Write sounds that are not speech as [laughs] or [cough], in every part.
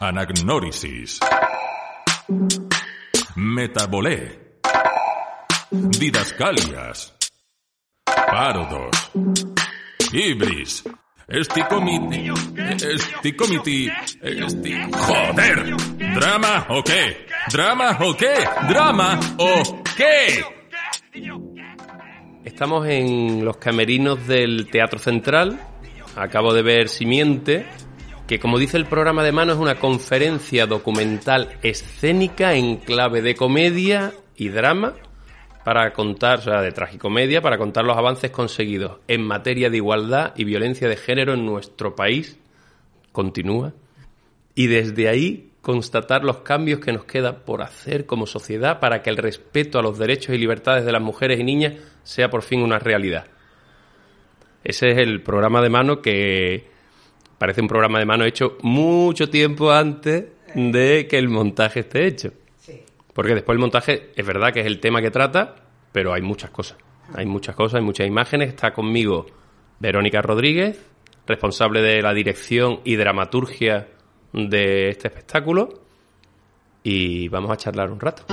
Anagnórisis. Metabolé. Didascalias. Parodos. Ibris. Esticomiti. Esticomiti. Esti... ¡Joder! ¿Drama o qué? ¿Drama o qué? ¿Drama o qué? Estamos en los camerinos del Teatro Central. Acabo de ver Simiente, que como dice el programa de mano es una conferencia documental escénica en clave de comedia y drama para contar, o sea, de tragicomedia, para contar los avances conseguidos en materia de igualdad y violencia de género en nuestro país. Continúa. Y desde ahí constatar los cambios que nos queda por hacer como sociedad para que el respeto a los derechos y libertades de las mujeres y niñas sea por fin una realidad. Ese es el programa de mano que parece un programa de mano hecho mucho tiempo antes de que el montaje esté hecho. Porque después el montaje es verdad que es el tema que trata, pero hay muchas cosas. Hay muchas cosas, hay muchas imágenes. Está conmigo Verónica Rodríguez, responsable de la dirección y dramaturgia de este espectáculo. Y vamos a charlar un rato.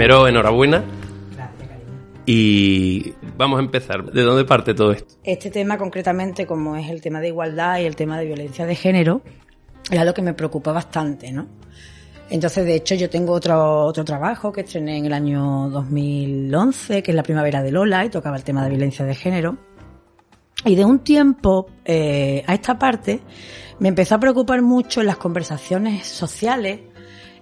Primero, enhorabuena. Y vamos a empezar. ¿De dónde parte todo esto? Este tema concretamente, como es el tema de igualdad y el tema de violencia de género, era lo que me preocupa bastante, ¿no? Entonces, de hecho, yo tengo otro, otro trabajo que estrené en el año 2011, que es la primavera de Lola, y tocaba el tema de violencia de género. Y de un tiempo eh, a esta parte me empezó a preocupar mucho en las conversaciones sociales,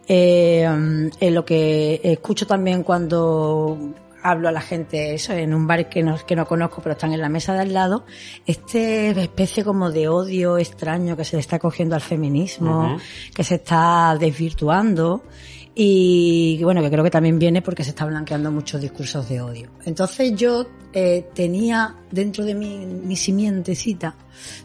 eh, en lo que escucho también cuando hablo a la gente eso en un bar que no, que no conozco pero están en la mesa de al lado este especie como de odio extraño que se le está cogiendo al feminismo que se está desvirtuando y bueno que creo que también viene porque se está blanqueando muchos discursos de odio entonces yo eh, tenía dentro de mi, mi simientecita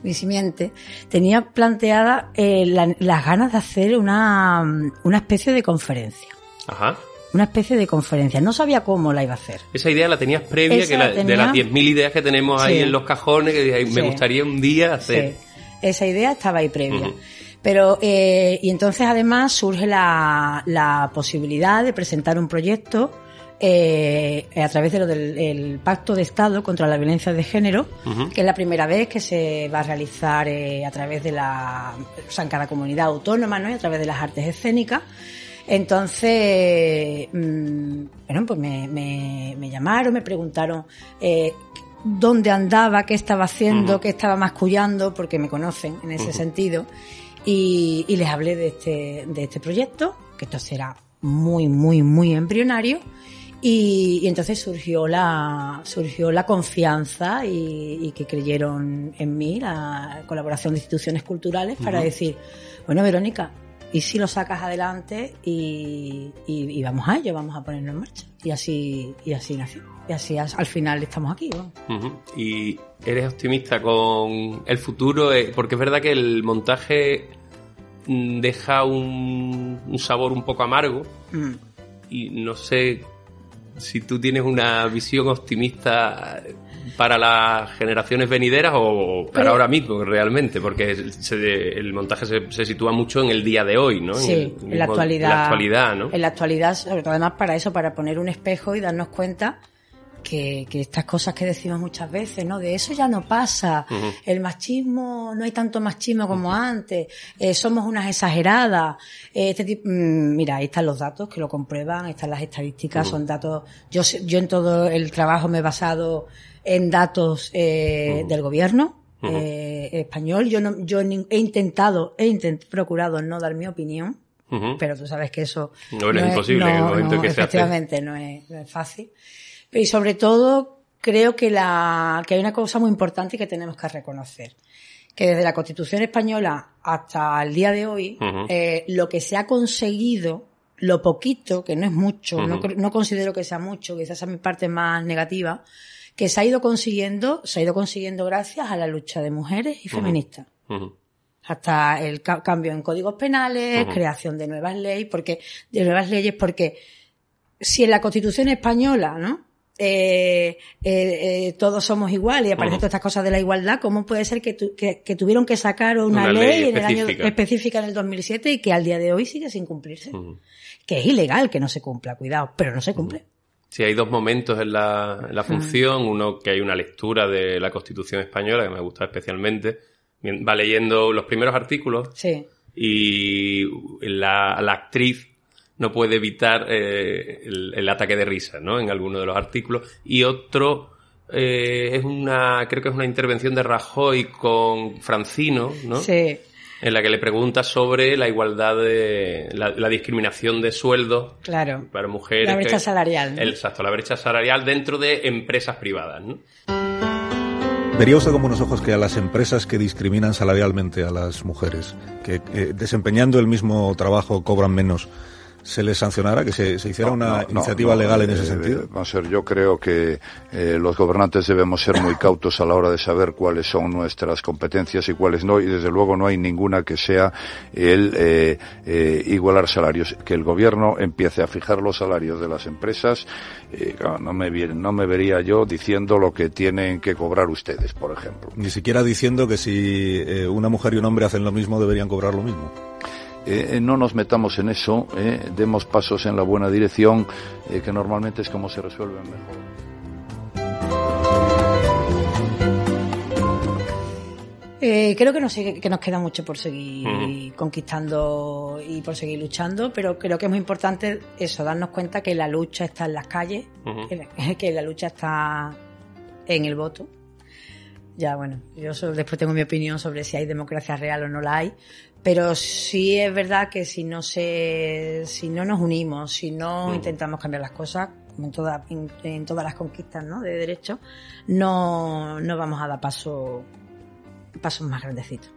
mi simiente tenía planteada eh, la- las ganas de hacer una una especie de conferencia Ajá. una especie de conferencia. No sabía cómo la iba a hacer. Esa idea la tenías previa Esa que la- tenía. de las 10.000 ideas que tenemos ahí en los cajones, que me Sí. gustaría un día hacer. Sí, esa idea estaba ahí previa. Ujú. Pero, eh, y entonces además surge la, la posibilidad de presentar un proyecto eh, a través de lo del el Pacto de Estado contra la Violencia de Género, que es la primera vez que se va a realizar eh, a través de la, o sea, en cada comunidad autónoma, ¿no? Y a través de las artes escénicas. Entonces, mm, bueno, pues me, me, me llamaron, me preguntaron eh, dónde andaba, qué estaba haciendo, qué estaba mascullando, porque me conocen en ese sentido. Y, y les hablé de este, de este proyecto, que esto será muy, muy, muy embrionario. Y, y entonces surgió la, surgió la confianza y, y que creyeron en mí, la colaboración de instituciones culturales, para decir, bueno, Verónica, ¿y si lo sacas adelante y, y- y vamos a ello, vamos a ponerlo en marcha? Y así, y así nació. Y así as- al final estamos aquí. Y eres optimista con el futuro, eh, porque es verdad que el montaje mm, deja un, un sabor un poco amargo Mm. y no sé si tú tienes una visión optimista para las generaciones venideras o para Pero- ahora mismo realmente, porque se- el montaje se, se sitúa mucho en el día de hoy, ¿no? Sí, el en la actualidad. En la actualidad, ¿no? En la actualidad, sobre todo además para eso, para poner un espejo y darnos cuenta que, que estas cosas que decimos muchas veces, ¿no? De eso ya no pasa. El machismo, no hay tanto machismo como antes. eh, somos unas exageradas. eh, este tipo, mm, mira, ahí están los datos que lo comprueban, ahí están las estadísticas, son datos. Yo, sé- yo en todo el trabajo me he basado en datos eh, del gobierno. Eh, español, yo no, yo he intentado, he intent- procurado no dar mi opinión, pero tú sabes que eso No, no es imposible en el momento en que se hace. efectivamente no es, no es fácil. Y sobre todo creo que, la, que hay una cosa muy importante que tenemos que reconocer, que desde la Constitución española hasta el día de hoy, eh, lo que se ha conseguido, lo poquito, que no es mucho, no, considero que sea mucho, quizás esa es mi parte más negativa, que se ha ido consiguiendo, se ha ido consiguiendo gracias a la lucha de mujeres y feministas. Hasta el ca- cambio en códigos penales, creación de nuevas leyes, porque de nuevas leyes, porque si en la Constitución española, ¿no? Eh, eh, eh, todos somos iguales y aparecen todas estas cosas de la igualdad, ¿cómo puede ser que, tu- que, que tuvieron que sacar una, Una ley, ley en el año específica. en el 2007 y que al día de hoy sigue sin cumplirse? Que es ilegal que no se cumpla, cuidado, pero no se cumple. Sí, hay dos momentos en la, en la función. Uno que hay una lectura de la Constitución española que me gusta especialmente. Va leyendo los primeros artículos Sí, y la, la actriz no puede evitar eh, el, el ataque de risa, ¿no? En alguno de los artículos. Y otro eh, es una, creo que es una intervención de Rajoy con Francino, ¿no? sí, En la que le pregunta sobre la igualdad de, la, la discriminación de sueldos claro. para mujeres. La brecha que- salarial, ¿no? el- exacto, la brecha salarial dentro de empresas privadas, ¿no? ¿Vería usted con buenos ojos que a las empresas que discriminan salarialmente a las mujeres, que eh, desempeñando el mismo trabajo cobran menos, se les sancionara, que se, se hiciera No, una no, iniciativa no, legal en eh, ese eh, sentido? Vamos a ver, yo creo que eh, los gobernantes debemos ser muy cautos a la hora de saber cuáles son nuestras competencias y cuáles no, y desde luego no hay ninguna que sea el eh, eh, igualar salarios. Que el gobierno empiece a fijar los salarios de las empresas, eh, no, me, no me vería yo diciendo lo que tienen que cobrar ustedes, por ejemplo. Ni siquiera diciendo que si eh, una mujer y un hombre hacen lo mismo deberían cobrar lo mismo. Eh, eh, no nos metamos en eso, eh, demos pasos en la buena dirección, eh, que normalmente es como se resuelven mejor. Eh, creo que nos, sigue- que nos queda mucho por seguir conquistando y por seguir luchando, pero creo que es muy importante eso, darnos cuenta que la lucha está en las calles, que, la, [laughs] que la lucha está en el voto. Ya, bueno, yo so- después tengo mi opinión sobre si hay democracia real o no la hay, pero sí es verdad que si no se, si no nos unimos, si no intentamos cambiar las cosas, como en, toda- en, en todas las conquistas ¿no? de derechos, no, no vamos a dar paso pasos más grandecitos.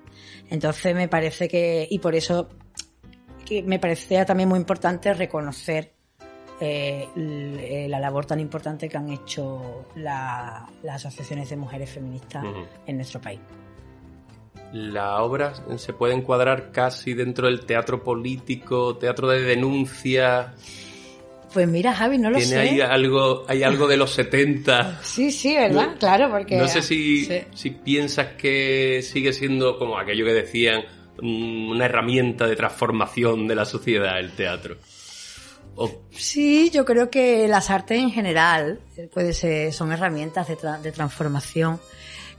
Entonces me parece que, y por eso que me parecía también muy importante reconocer eh, la labor tan importante que han hecho la- las asociaciones de mujeres feministas en nuestro país. La obra se puede encuadrar casi dentro del teatro político, teatro de denuncia. Pues mira, Javi, no lo Tiene sé. ahí algo, hay algo de los 70. [laughs] Sí, sí, ¿verdad? No- claro, porque... No sé si, Sí. si piensas que sigue siendo como aquello que decían, mm, una herramienta de transformación de la sociedad, el teatro. Sí, yo creo que las artes en general eh, puede ser, son herramientas de, tra- de transformación.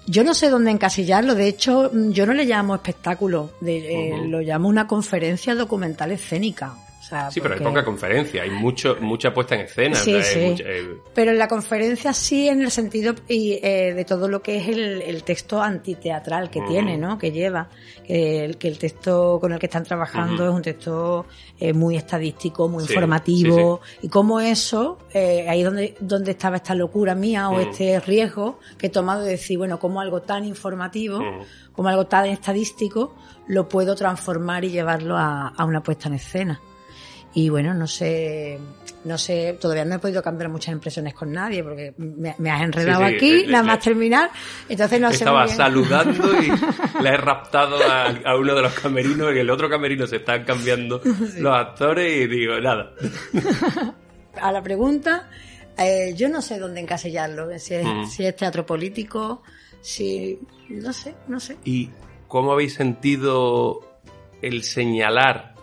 Yo no sé dónde encasillarlo, de hecho, mm, yo no le llamo espectáculo, de- eh, lo llamo una conferencia documental escénica. O sea, sí, pero hay poca conferencia, hay mucho, mucha puesta en escena. Sí, o sea, hay sí. mucha- eh, Pero en la conferencia sí en el sentido y, eh, de todo lo que es el, el texto antiteatral que tiene, ¿no? Que lleva. Que el, que el texto con el que están trabajando es un texto eh, muy estadístico, muy Sí, informativo. Y cómo eso, eh, ahí donde, donde estaba esta locura mía o este riesgo que he tomado de decir, bueno, como algo tan informativo, como algo tan estadístico, lo puedo transformar y llevarlo a, a una puesta en escena. Y bueno, no sé, no sé, todavía no he podido cambiar muchas impresiones con nadie porque me, me has enredado Sí, sí, aquí, le- nada le- más terminar. Entonces no sé. Estaba muy bien. saludando y [laughs] le he raptado a, a uno de los camerinos y el otro camerino se están cambiando [laughs] los actores y digo, nada. [laughs] A la pregunta, eh, yo no sé dónde encasillarlo, si es, Mm. si es teatro político, si. No sé, no sé. ¿Y cómo habéis sentido el señalar?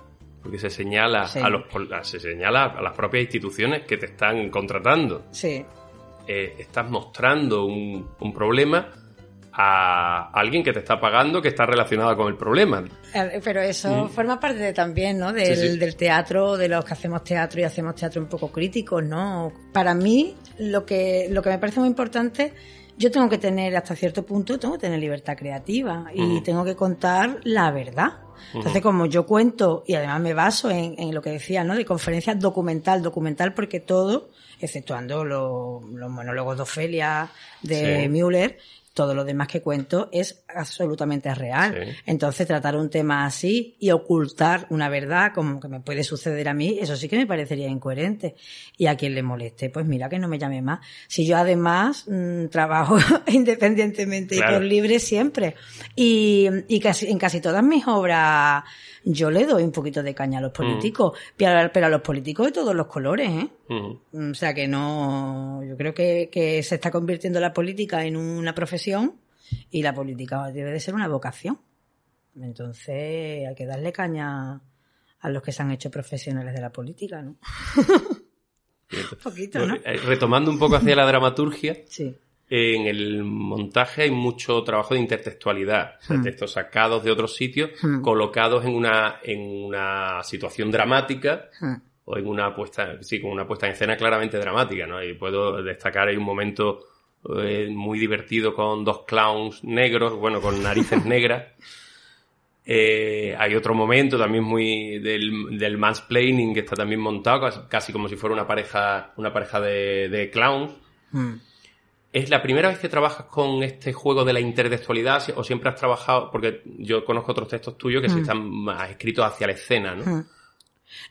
Porque se señala Sí. a los se señala a las propias instituciones que te están contratando. Sí. Eh, estás mostrando un, un problema a alguien que te está pagando que está relacionado con el problema. Eh, Pero eso Mm. forma parte de- también, ¿no? Del, Sí, sí. del teatro, de los que hacemos teatro y hacemos teatro un poco crítico, ¿no? Para mí, lo que, lo que me parece muy importante yo tengo que tener hasta cierto punto, tengo que tener libertad creativa y tengo que contar la verdad. Entonces, como yo cuento, y además me baso en, en lo que decía, ¿no? De conferencias documental, documental porque todo, exceptuando los, los monólogos de Ofelia, de Sí. Müller, todo lo demás que cuento es absolutamente real. Sí. Entonces, tratar un tema así y ocultar una verdad como que me puede suceder a mí, eso sí que me parecería incoherente. Y a quien le moleste, pues mira que no me llame más. Si yo además mm, trabajo [laughs] independientemente Claro. y por libre siempre. Y, y casi, en casi todas mis obras yo le doy un poquito de caña a los políticos, pero, pero a los políticos de todos los colores, ¿eh? Ujú. O sea que no, yo creo que, que se está convirtiendo la política en una profesión y la política debe de ser una vocación. Entonces hay que darle caña a los que se han hecho profesionales de la política, ¿no? [laughs] Un poquito, ¿no? Eh, Retomando un poco hacia la dramaturgia, Sí. En el montaje hay mucho trabajo de intertextualidad, o sea, Hmm. textos sacados de otros sitios, Hmm. colocados en una, en una situación dramática Hmm. o en una puesta, sí, con una puesta en escena claramente dramática, ¿no? Y puedo destacar ahí un momento eh, muy divertido con dos clowns negros, bueno, con narices [laughs] negras. Eh, hay otro momento también muy del, del mansplaining que está también montado casi, como si fuera una pareja, una pareja de, de clowns. ¿Es la primera vez que trabajas con este juego de la intertextualidad o siempre has trabajado, porque yo conozco otros textos tuyos que sí están más escritos hacia la escena, ¿no? Hmm.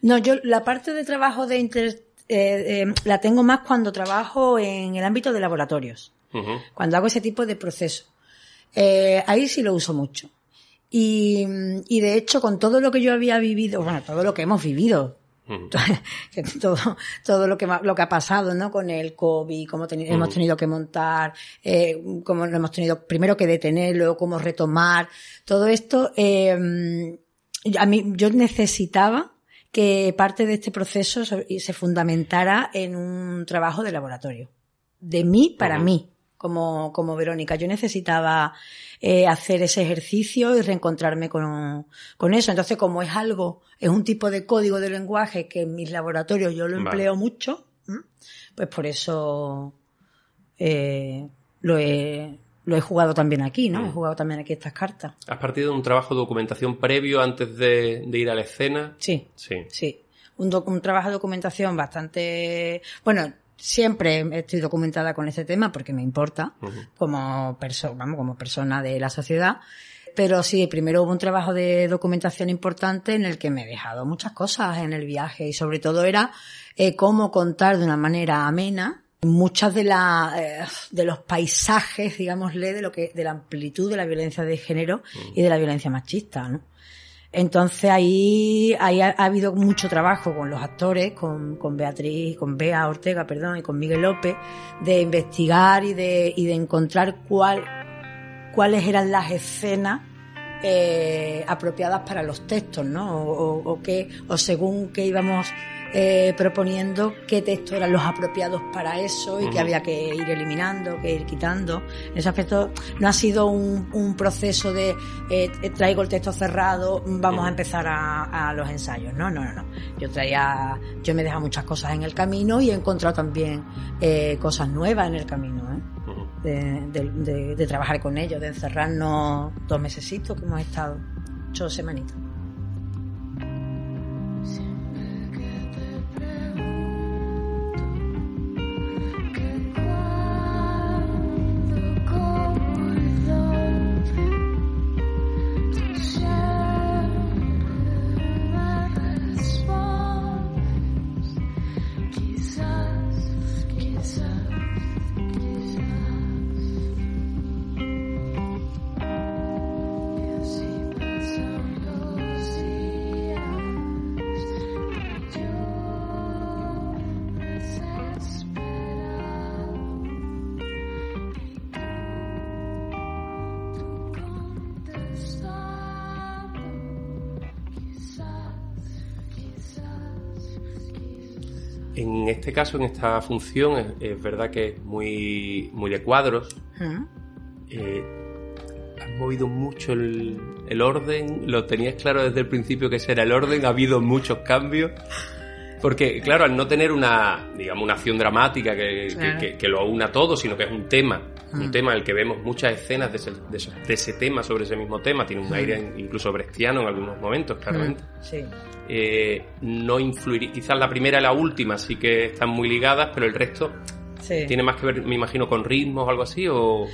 No, yo la parte de trabajo de inter- eh, eh, la tengo más cuando trabajo en el ámbito de laboratorios. Cuando hago ese tipo de proceso. Eh, ahí sí lo uso mucho. Y, y de hecho, con todo lo que yo había vivido, bueno, todo lo que hemos vivido, [laughs] Todo, todo lo que, lo que ha pasado, ¿no? Con el COVID, cómo hemos tenido que montar, eh, cómo lo hemos tenido primero que detener, luego cómo retomar, todo esto, eh, a mí, yo necesitaba que parte de este proceso se fundamentara en un trabajo de laboratorio. De mí para mí, como, como Verónica. Yo necesitaba eh, hacer ese ejercicio y reencontrarme con, con eso. Entonces, como es algo, es un tipo de código de lenguaje que en mis laboratorios yo lo Vale. empleo mucho, pues por eso eh, lo, he, lo he jugado también aquí, ¿no? Mm. He jugado también aquí estas cartas. ¿Has partido de un trabajo de documentación previo antes de, de ir a la escena? Sí. Sí. Sí, un, un trabajo de documentación bastante, bueno, siempre estoy documentada con este tema porque me importa como persona, vamos, como persona de la sociedad. Pero sí, primero hubo un trabajo de documentación importante en el que me he dejado muchas cosas en el viaje y sobre todo era eh, cómo contar de una manera amena muchas de la eh, de los paisajes, digámosle, de lo que de la amplitud de la violencia de género y de la violencia machista, ¿no? Entonces ahí, ahí ha, ha habido mucho trabajo con los actores, con, con Beatriz, con Bea Ortega, perdón, y con Miguel López, de investigar y de, y de encontrar cuál, cuáles eran las escenas eh, apropiadas para los textos, ¿no? O, o- o qué, o según qué íbamos eh, proponiendo, qué textos eran los apropiados para eso y que Ujú. había que ir eliminando, que ir quitando. En ese aspecto no ha sido un, un proceso de eh, traigo el texto cerrado, vamos a empezar a, a los ensayos. No, no, no, no. Yo traía, yo me he dejado muchas cosas en el camino y he encontrado también eh, cosas nuevas en el camino, ¿eh? Ujú. de, de- de- de trabajar con ellos, de encerrarnos dos mesecitos que hemos estado, ocho semanitas. En este caso, en esta función, es, es verdad que es muy, muy de cuadros. ¿Mm? Eh, has movido mucho el, el orden. ¿Lo tenías claro desde el principio que ese era el orden? ¿Ha habido muchos cambios? Porque, claro, al no tener una, digamos, una acción dramática que, que- Claro. que- que lo una todo, sino que es un tema un tema en el que vemos muchas escenas de ese, de ese- de ese tema, sobre ese mismo tema, tiene un aire incluso brechtiano en algunos momentos, claramente. Sí. Eh, no influiría, quizás la primera y la última sí que están muy ligadas, pero el resto sí. tiene más que ver, me imagino, con ritmos o algo así, o...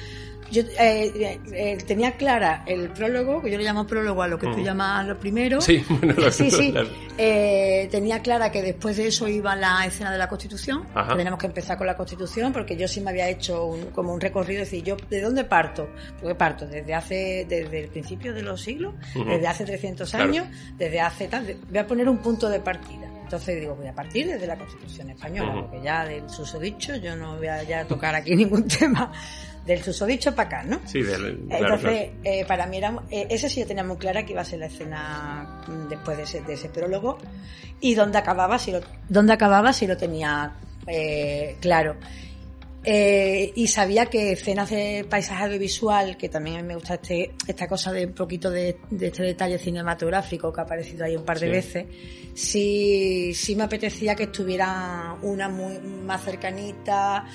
Yo eh, eh, tenía clara el prólogo, que yo le llamo prólogo a lo que tú Mm. llamas lo primero. Sí, [laughs] bueno, lo- sí, sí. la- Eh, tenía clara que después de eso iba la escena de la Constitución. Ajá. que Tenemos que empezar con la Constitución porque yo sí me había hecho un- como un recorrido. Es decir, yo ¿de dónde parto? Porque parto desde hace desde el principio de los siglos, desde hace 300 Claro. años, desde hace tal. Voy a poner un punto de partida. Entonces digo, voy a partir desde la Constitución española, Ujú. porque ya del susodicho yo no voy a ya tocar aquí [laughs] ningún tema del susodicho para acá, ¿no? Sí, del- Entonces, claro. eh, para mí era, eh, ese sí yo tenía muy clara que iba a ser la escena mm, después de ese, de ese prólogo y dónde acababa si lo, dónde acababa si lo tenía eh, claro. Eh, y sabía que escenas de paisaje audiovisual, que también a mí me gusta este, esta cosa de un poquito de, de este detalle cinematográfico que ha aparecido ahí un par de Sí. veces, sí, sí me apetecía que estuviera una muy más cercanita,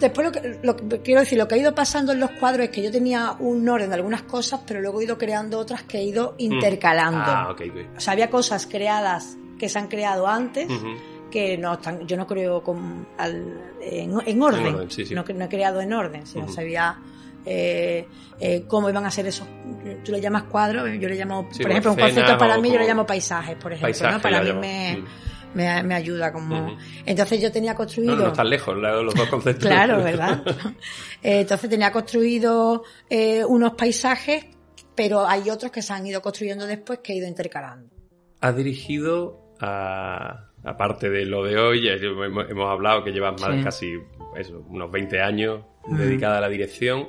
Después lo que, lo que- quiero decir, lo que ha ido pasando en los cuadros es que yo tenía un orden de algunas cosas, pero luego he ido creando otras que he ido intercalando. Ah, ok, ok. O sea, había cosas creadas que se han creado antes que no están, yo no creo con, al- en, en orden, En orden, sí, sí. No, no he creado en orden, sino Ujú. sabía eh, eh, cómo iban a ser esos, tú le llamas cuadros, yo le llamo, Sí, por ejemplo, un concepto para mí yo le llamo paisajes, por ejemplo, Paisaje, ¿no? para mí me, Mm. Me, me ayuda como, entonces yo tenía construido No, no están lejos los dos conceptos. Claro, ¿verdad? [laughs] Entonces tenía construido eh, unos paisajes, pero hay otros que se han ido construyendo después que he ido intercalando. Has dirigido a... Aparte de lo de hoy, hemos, hemos hablado que llevas más de Sí. casi eso, unos 20 años dedicada a la dirección.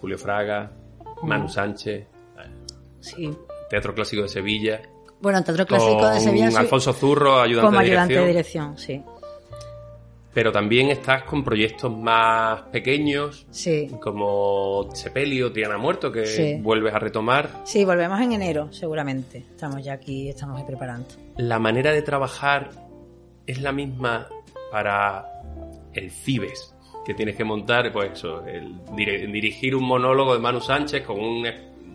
Julio Fraga, Manu Sánchez, Sí. Teatro Clásico de Sevilla. Bueno, en Teatro Clásico de Sevilla Alfonso Zurro, ayudante, como de, ayudante dirección. de dirección, sí. Pero también estás con proyectos más pequeños, Sí. como Sepelio, Triana Muerto, que Sí. vuelves a retomar. Sí, volvemos en enero, seguramente. Estamos ya aquí, estamos ahí preparando. La manera de trabajar es la misma para el Cibes, que tienes que montar, pues eso, el dirigir un monólogo de Manu Sánchez con un-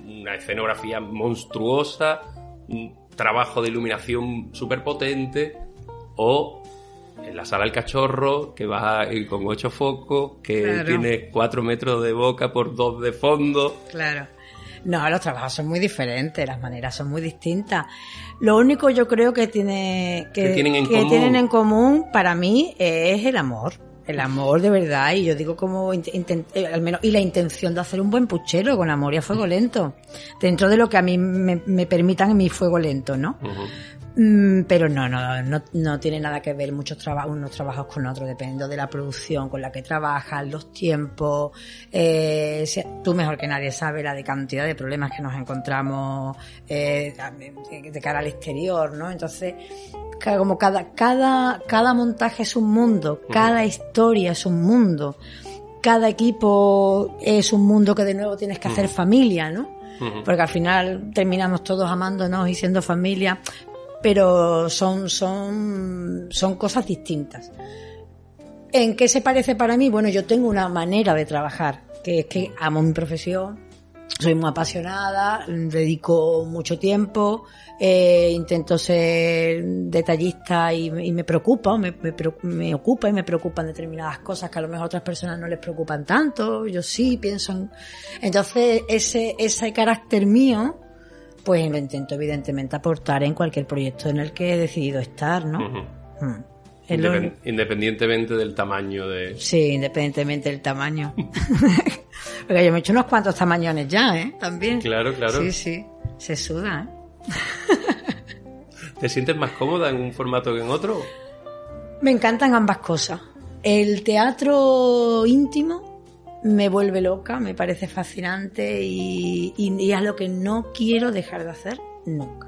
una escenografía monstruosa, un trabajo de iluminación súper potente, o en la sala del cachorro, que va con ocho focos, que Claro. tiene cuatro metros de boca por dos de fondo. Claro. No, los trabajos son muy diferentes, las maneras son muy distintas. Lo único yo creo que tiene que, Que tienen en que común. tienen en común para mí es el amor. El amor de verdad, y yo digo como eh, al menos, y la intención de hacer un buen puchero con amor y a fuego lento. Dentro de lo que a mí me, me permitan en mi fuego lento, ¿no? Pero no, no, no, no tiene nada que ver muchos trabajos, unos trabajos con otros, dependiendo de la producción con la que trabajas, los tiempos. Eh, tú mejor que nadie sabes la de cantidad de problemas que nos encontramos eh, de, cara al exterior, ¿no? Entonces, como cada, cada, cada montaje es un mundo, cada historia es un mundo, cada equipo es un mundo que de nuevo tienes que hacer familia, ¿no? Porque al final terminamos todos amándonos y siendo familia, pero son, son, son cosas distintas. ¿En qué se parece para mí? Bueno, yo tengo una manera de trabajar, que es que amo mi profesión, soy muy apasionada, dedico mucho tiempo, eh, intento ser detallista y, me preocupa, me, me, me ocupa y me preocupan determinadas cosas que a lo mejor otras personas no les preocupan tanto, yo sí pienso en... Entonces, ese, ese carácter mío, pues lo intento evidentemente aportar en cualquier proyecto en el que he decidido estar, ¿no? Mm. Lo- Independ- independientemente del tamaño de... Sí, independientemente del tamaño. [laughs] Porque yo me he hecho unos cuantos tamañones ya, ¿eh? También. Claro, claro. Sí, sí. Se suda, ¿eh? ¿Te sientes más cómoda en un formato que en otro? Me encantan ambas cosas. El teatro íntimo me vuelve loca, me parece fascinante y, y, es lo que no quiero dejar de hacer nunca.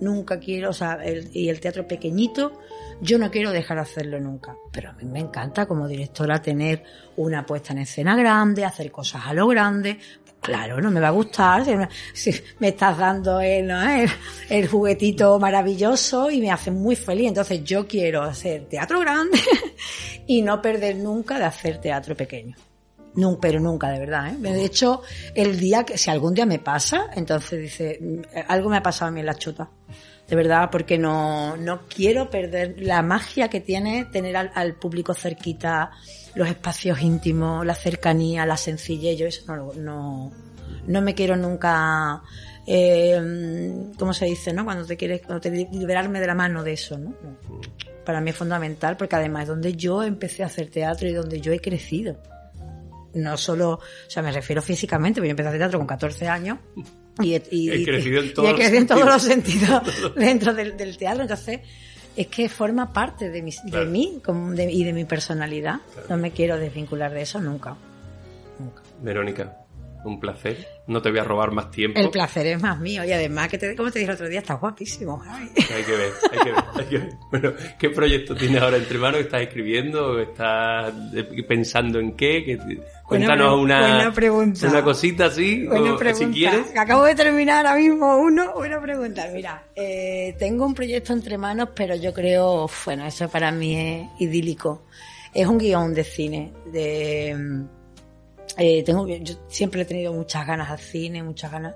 Nunca quiero, o sea, el- y el teatro pequeñito, yo no quiero dejar de hacerlo nunca. Pero a mí me encanta como directora tener una puesta en escena grande, hacer cosas a lo grande. Claro, no me va a gustar si me, si me estás dando el, ¿no? el, el juguetito maravilloso y me hace muy feliz. Entonces yo quiero hacer teatro grande [laughs] y no perder nunca de hacer teatro pequeño. Nunca, pero nunca, de verdad. ¿eh? De hecho, el día que, si algún día me pasa, entonces dice, "Mm, algo me ha pasado a mí en la chota. De verdad, porque no, no quiero perder la magia que tiene tener al, al público cerquita, los espacios íntimos, la cercanía, la sencillez. Yo eso no, no, no me quiero nunca, eh, ¿cómo se dice, no? Cuando te quieres, cuando te liberarme de la mano de eso. No. Para mí es fundamental porque además es donde yo empecé a hacer teatro y donde yo he crecido no solo, o sea, me refiero físicamente, porque yo empecé a hacer teatro con 14 años y, [laughs] he- y- He crecido en todos los crecido en todos los sentidos. [laughs] dentro del, del teatro, entonces es que forma parte de, mis, Claro. de mí como de- y de mi personalidad. No me quiero desvincular de eso nunca. Nunca. Verónica, un placer. No te voy a robar más tiempo. El placer es más mío y además, que te, como te dije el otro día, estás guapísimo. Hay que ver, hay que ver, hay que ver. Bueno, ¿qué proyecto tienes ahora entre manos? ¿Estás escribiendo? ¿Estás eh, pensando en qué? ¿Qué- Cuéntanos una, buena pregunta. una cosita así, Buena o- pregunta. si quieres. Acabo de terminar ahora mismo uno. Buena pregunta. Mira, eh, tengo un proyecto entre manos, pero yo creo, bueno, eso para mí es idílico. Es un guion de cine. De, mm, eh, tengo, yo siempre he tenido muchas ganas al cine, muchas ganas.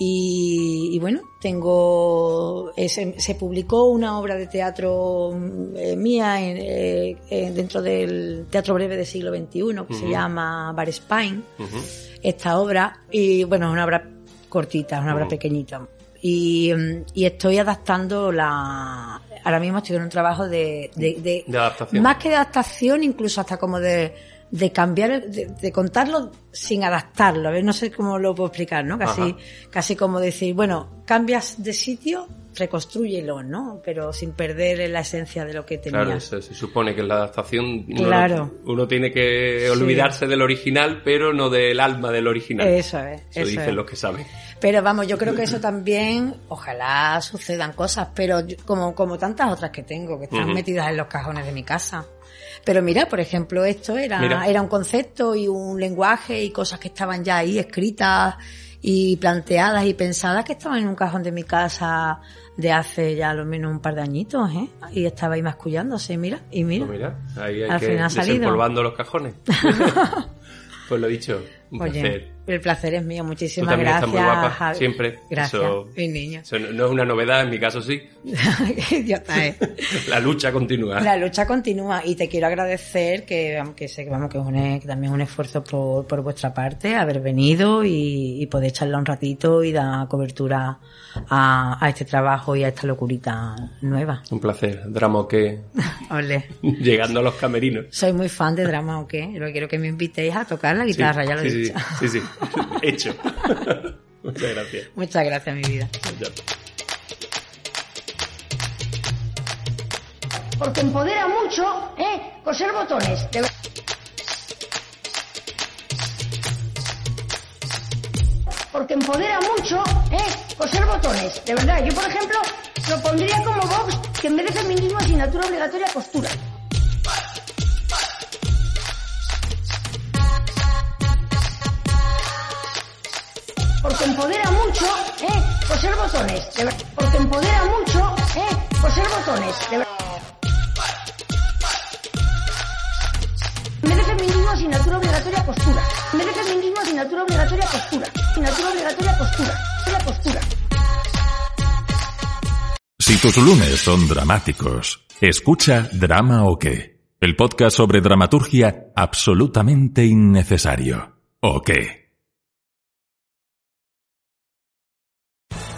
Y, y bueno, tengo se, se publicó una obra de teatro mm, eh, mía en, eh, eh, dentro del Teatro Breve del siglo XXI que se llama Bar Spine. Esta obra y bueno es una obra cortita es una obra pequeñita. Y, mm, y estoy adaptando la ahora mismo estoy en un trabajo de, de, de- De adaptación. más que de adaptación incluso hasta como de de cambiar el- de, de contarlo sin adaptarlo a ver no sé cómo lo puedo explicar no casi Ajá. casi como decir bueno cambias de sitio reconstrúyelo no pero sin perder la esencia de lo que tenías Claro, eso, se supone que en la adaptación uno, Claro. uno tiene que Sí. olvidarse del original, pero no del alma del original. Eso es, Eso, eso dicen es. los que saben. Pero vamos, yo creo que eso también, ojalá sucedan cosas, pero yo- como, como tantas otras que tengo, que están metidas en los cajones de mi casa. Pero mira, por ejemplo, esto era, Mira. era un concepto y un lenguaje y cosas que estaban ya ahí escritas y planteadas y pensadas que estaban en un cajón de mi casa de hace ya lo menos un par de añitos, ¿eh? Y estaba ahí mascullándose, mira, y mira. Pues mira, ahí hay Al que final ha salido. desempolvando los cajones. [laughs] pues lo dicho, un Oye, placer. el placer es mío, muchísimas gracias. estás muy guapa, Javi. siempre. Gracias, Eso- mi niño. Eso no es una novedad, en mi caso sí. [laughs] Idiota es. [laughs] La lucha continúa. La lucha continúa y te quiero agradecer que, aunque sé que vamos que, es un, e- que también es un esfuerzo por, por vuestra parte haber venido y, y poder charlar un ratito y dar cobertura a, a este trabajo y a esta locurita nueva. Un placer. Drama o qué, [laughs] Ole. llegando a los camerinos. Soy muy fan de drama o qué, pero quiero que me invitéis a tocar la guitarra, ya lo sí. Sí, sí, sí. [laughs] Hecho. [laughs] Muchas gracias. Muchas gracias, mi vida. Porque empodera mucho, ¿eh? Coser botones. De Porque empodera mucho, ¿eh? Coser botones. De verdad, yo por ejemplo lo pondría como Vox, que en vez de feminismo asignatura obligatoria costura. ¿Eh? Coser botones. De ver- Porque empodera mucho, ¿eh? Coser botones. De ver- En vez de feminismo, asignatura obligatoria costura. En vez de feminismo, asignatura obligatoria costura. Asignatura obligatoria costura. La costura. Si tus lunes son dramáticos, escucha Drama o qué, el podcast sobre dramaturgia absolutamente innecesario. ¿O qué?